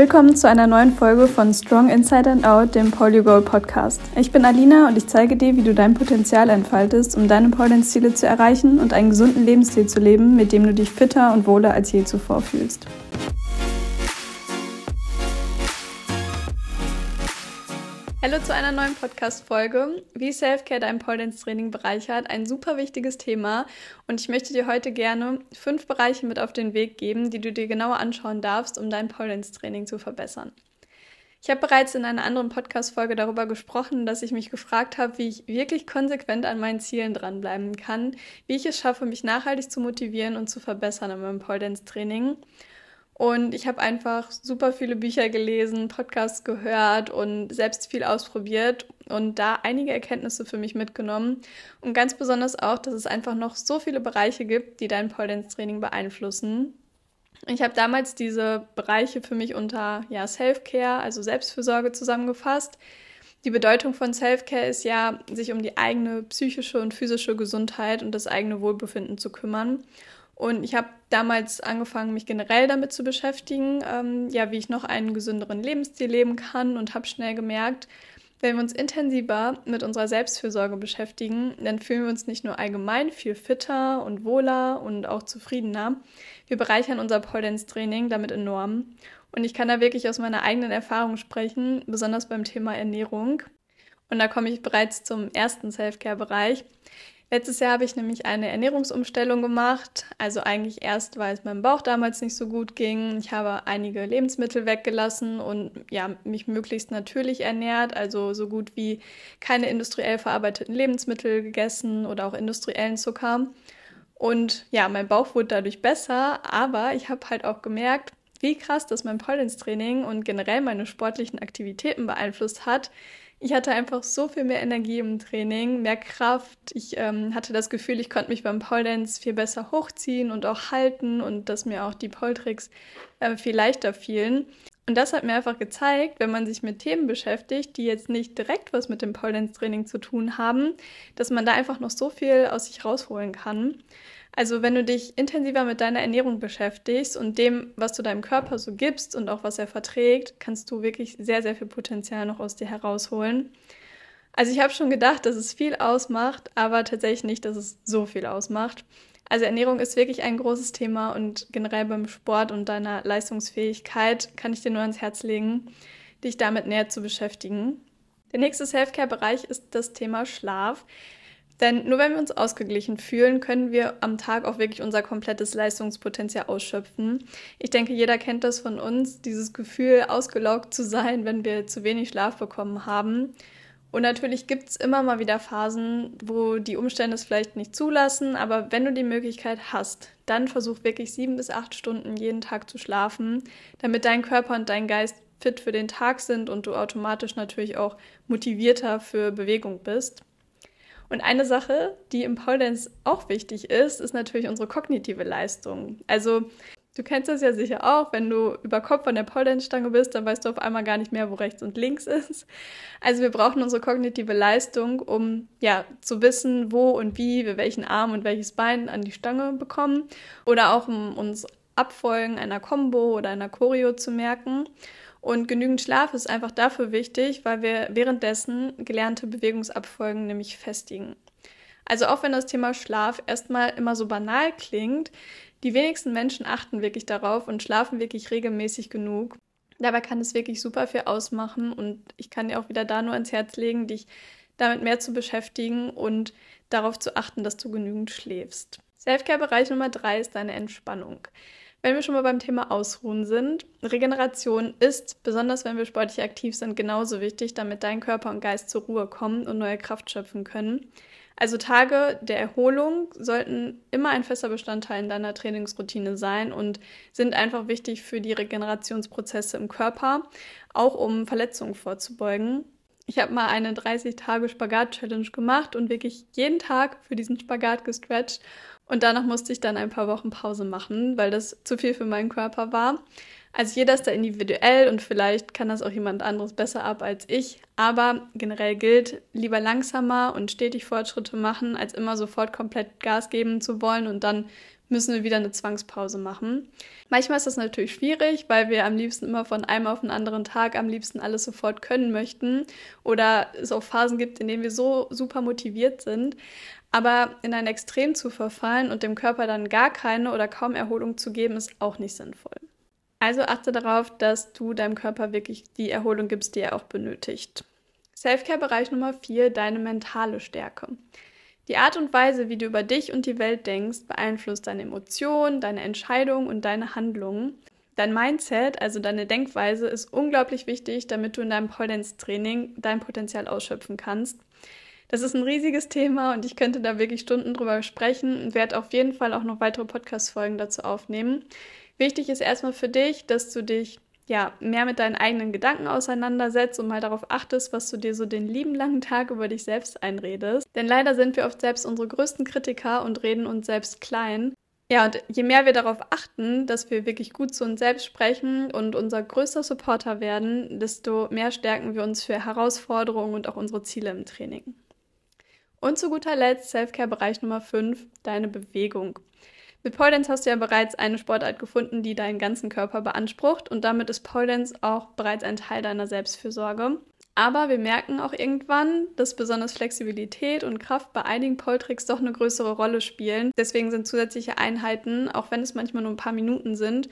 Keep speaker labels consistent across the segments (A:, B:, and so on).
A: Willkommen zu einer neuen Folge von Strong Inside and Out, dem Polygol Podcast. Ich bin Alina und ich zeige dir, wie du dein Potenzial entfaltest, um deine Pollenziele zu erreichen und einen gesunden Lebensstil zu leben, mit dem du dich fitter und wohler als je zuvor fühlst. Hallo zu einer neuen Podcast-Folge. Wie Selfcare dein Pole-Dance-Training bereichert. Ein super wichtiges Thema. Und ich möchte dir heute gerne fünf Bereiche mit auf den Weg geben, die du dir genauer anschauen darfst, um dein Pole-Dance-Training zu verbessern. Ich habe bereits in einer anderen Podcast-Folge darüber gesprochen, dass ich mich gefragt habe, wie ich wirklich konsequent an meinen Zielen dranbleiben kann, wie ich es schaffe, mich nachhaltig zu motivieren und zu verbessern in meinem Pole-Dance-Training. Und ich habe einfach super viele Bücher gelesen, Podcasts gehört und selbst viel ausprobiert und da einige Erkenntnisse für mich mitgenommen. Und ganz besonders auch, dass es einfach noch so viele Bereiche gibt, die dein Pole Training beeinflussen. Ich habe damals diese Bereiche für mich unter ja, Self-Care, also Selbstfürsorge zusammengefasst. Die Bedeutung von Self-Care ist ja, sich um die eigene psychische und physische Gesundheit und das eigene Wohlbefinden zu kümmern. Und ich habe damals angefangen, mich generell damit zu beschäftigen, ähm, ja, wie ich noch einen gesünderen Lebensstil leben kann und habe schnell gemerkt, wenn wir uns intensiver mit unserer Selbstfürsorge beschäftigen, dann fühlen wir uns nicht nur allgemein viel fitter und wohler und auch zufriedener, wir bereichern unser Pole-Dance-Training damit enorm. Und ich kann da wirklich aus meiner eigenen Erfahrung sprechen, besonders beim Thema Ernährung. Und da komme ich bereits zum ersten Self-Care-Bereich. Letztes Jahr habe ich nämlich eine Ernährungsumstellung gemacht. Also eigentlich erst, weil es meinem Bauch damals nicht so gut ging. Ich habe einige Lebensmittel weggelassen und ja, mich möglichst natürlich ernährt. Also so gut wie keine industriell verarbeiteten Lebensmittel gegessen oder auch industriellen Zucker. Und ja, mein Bauch wurde dadurch besser, aber ich habe halt auch gemerkt, wie krass das mein Pole-Dance-Training und generell meine sportlichen Aktivitäten beeinflusst hat, ich hatte einfach so viel mehr Energie im Training, mehr Kraft. Ich ähm, hatte das Gefühl, ich konnte mich beim Pole Dance viel besser hochziehen und auch halten und dass mir auch die Pole Tricks äh, viel leichter fielen. Und das hat mir einfach gezeigt, wenn man sich mit Themen beschäftigt, die jetzt nicht direkt was mit dem Pole Training zu tun haben, dass man da einfach noch so viel aus sich rausholen kann. Also wenn du dich intensiver mit deiner Ernährung beschäftigst und dem, was du deinem Körper so gibst und auch was er verträgt, kannst du wirklich sehr, sehr viel Potenzial noch aus dir herausholen. Also ich habe schon gedacht, dass es viel ausmacht, aber tatsächlich nicht, dass es so viel ausmacht. Also Ernährung ist wirklich ein großes Thema und generell beim Sport und deiner Leistungsfähigkeit kann ich dir nur ans Herz legen, dich damit näher zu beschäftigen. Der nächste Selfcare-Bereich ist das Thema Schlaf. Denn nur wenn wir uns ausgeglichen fühlen, können wir am Tag auch wirklich unser komplettes Leistungspotenzial ausschöpfen. Ich denke, jeder kennt das von uns, dieses Gefühl, ausgelaugt zu sein, wenn wir zu wenig Schlaf bekommen haben. Und natürlich gibt es immer mal wieder Phasen, wo die Umstände es vielleicht nicht zulassen, aber wenn du die Möglichkeit hast, dann versuch wirklich sieben bis acht Stunden jeden Tag zu schlafen, damit dein Körper und dein Geist fit für den Tag sind und du automatisch natürlich auch motivierter für Bewegung bist. Und eine Sache, die im Pole Dance auch wichtig ist, ist natürlich unsere kognitive Leistung. Also du kennst das ja sicher auch, wenn du über Kopf an der Pole Dance Stange bist, dann weißt du auf einmal gar nicht mehr, wo rechts und links ist. Also wir brauchen unsere kognitive Leistung, um ja zu wissen, wo und wie wir welchen Arm und welches Bein an die Stange bekommen oder auch um uns Abfolgen einer Combo oder einer Choreo zu merken. Und genügend Schlaf ist einfach dafür wichtig, weil wir währenddessen gelernte Bewegungsabfolgen nämlich festigen. Also auch wenn das Thema Schlaf erstmal immer so banal klingt, die wenigsten Menschen achten wirklich darauf und schlafen wirklich regelmäßig genug. Dabei kann es wirklich super viel ausmachen und ich kann dir auch wieder da nur ans Herz legen, dich damit mehr zu beschäftigen und darauf zu achten, dass du genügend schläfst. Selfcare-Bereich Nummer drei ist deine Entspannung. Wenn wir schon mal beim Thema Ausruhen sind, Regeneration ist, besonders wenn wir sportlich aktiv sind, genauso wichtig, damit dein Körper und Geist zur Ruhe kommen und neue Kraft schöpfen können. Also Tage der Erholung sollten immer ein fester Bestandteil in deiner Trainingsroutine sein und sind einfach wichtig für die Regenerationsprozesse im Körper, auch um Verletzungen vorzubeugen. Ich habe mal eine 30 Tage Spagat Challenge gemacht und wirklich jeden Tag für diesen Spagat gestretcht und danach musste ich dann ein paar Wochen Pause machen, weil das zu viel für meinen Körper war. Also jeder ist da individuell und vielleicht kann das auch jemand anderes besser ab als ich. Aber generell gilt, lieber langsamer und stetig Fortschritte machen, als immer sofort komplett Gas geben zu wollen und dann müssen wir wieder eine Zwangspause machen. Manchmal ist das natürlich schwierig, weil wir am liebsten immer von einem auf den anderen Tag am liebsten alles sofort können möchten oder es auch Phasen gibt, in denen wir so super motiviert sind. Aber in ein Extrem zu verfallen und dem Körper dann gar keine oder kaum Erholung zu geben, ist auch nicht sinnvoll. Also achte darauf, dass du deinem Körper wirklich die Erholung gibst, die er auch benötigt. Selfcare-Bereich Nummer 4, deine mentale Stärke. Die Art und Weise, wie du über dich und die Welt denkst, beeinflusst deine Emotionen, deine Entscheidungen und deine Handlungen. Dein Mindset, also deine Denkweise, ist unglaublich wichtig, damit du in deinem Pole Training dein Potenzial ausschöpfen kannst. Das ist ein riesiges Thema und ich könnte da wirklich Stunden drüber sprechen und werde auf jeden Fall auch noch weitere Podcast-Folgen dazu aufnehmen. Wichtig ist erstmal für dich, dass du dich ja, mehr mit deinen eigenen Gedanken auseinandersetzt und mal darauf achtest, was du dir so den lieben langen Tag über dich selbst einredest. Denn leider sind wir oft selbst unsere größten Kritiker und reden uns selbst klein. Ja, und je mehr wir darauf achten, dass wir wirklich gut zu uns selbst sprechen und unser größter Supporter werden, desto mehr stärken wir uns für Herausforderungen und auch unsere Ziele im Training. Und zu guter Letzt Selfcare-Bereich Nummer 5, deine Bewegung. Mit Pole Dance hast du ja bereits eine Sportart gefunden, die deinen ganzen Körper beansprucht und damit ist Pole Dance auch bereits ein Teil deiner Selbstfürsorge. Aber wir merken auch irgendwann, dass besonders Flexibilität und Kraft bei einigen Pole-Tricks doch eine größere Rolle spielen. Deswegen sind zusätzliche Einheiten, auch wenn es manchmal nur ein paar Minuten sind,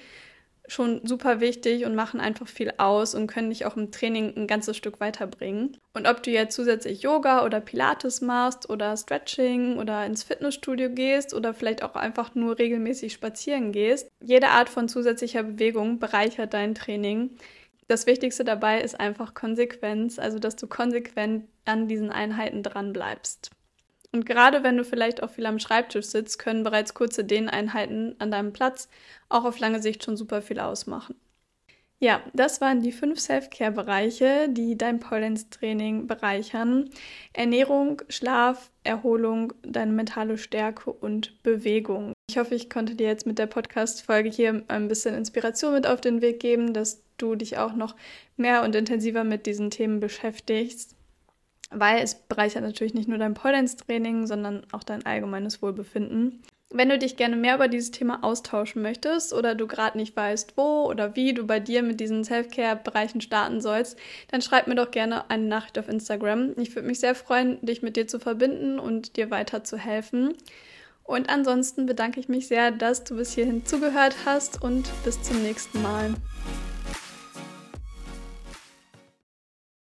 A: schon super wichtig und machen einfach viel aus und können dich auch im Training ein ganzes Stück weiterbringen. Und ob du jetzt zusätzlich Yoga oder Pilates machst oder Stretching oder ins Fitnessstudio gehst oder vielleicht auch einfach nur regelmäßig spazieren gehst, jede Art von zusätzlicher Bewegung bereichert dein Training. Das Wichtigste dabei ist einfach Konsequenz, also dass du konsequent an diesen Einheiten dran bleibst. Und gerade wenn du vielleicht auch viel am Schreibtisch sitzt, können bereits kurze Dehneinheiten an deinem Platz auch auf lange Sicht schon super viel ausmachen. Ja, das waren die fünf Self-Care-Bereiche, die dein Pole-Training bereichern. Ernährung, Schlaf, Erholung, deine mentale Stärke und Bewegung. Ich hoffe, ich konnte dir jetzt mit der Podcast-Folge hier ein bisschen Inspiration mit auf den Weg geben, dass du dich auch noch mehr und intensiver mit diesen Themen beschäftigst weil es bereichert natürlich nicht nur dein Pole-Dance-Training, sondern auch dein allgemeines Wohlbefinden. Wenn du dich gerne mehr über dieses Thema austauschen möchtest oder du gerade nicht weißt, wo oder wie du bei dir mit diesen Self-Care-Bereichen starten sollst, dann schreib mir doch gerne eine Nachricht auf Instagram. Ich würde mich sehr freuen, dich mit dir zu verbinden und dir weiter zu helfen. Und ansonsten bedanke ich mich sehr, dass du bis hierhin zugehört hast und bis zum nächsten Mal.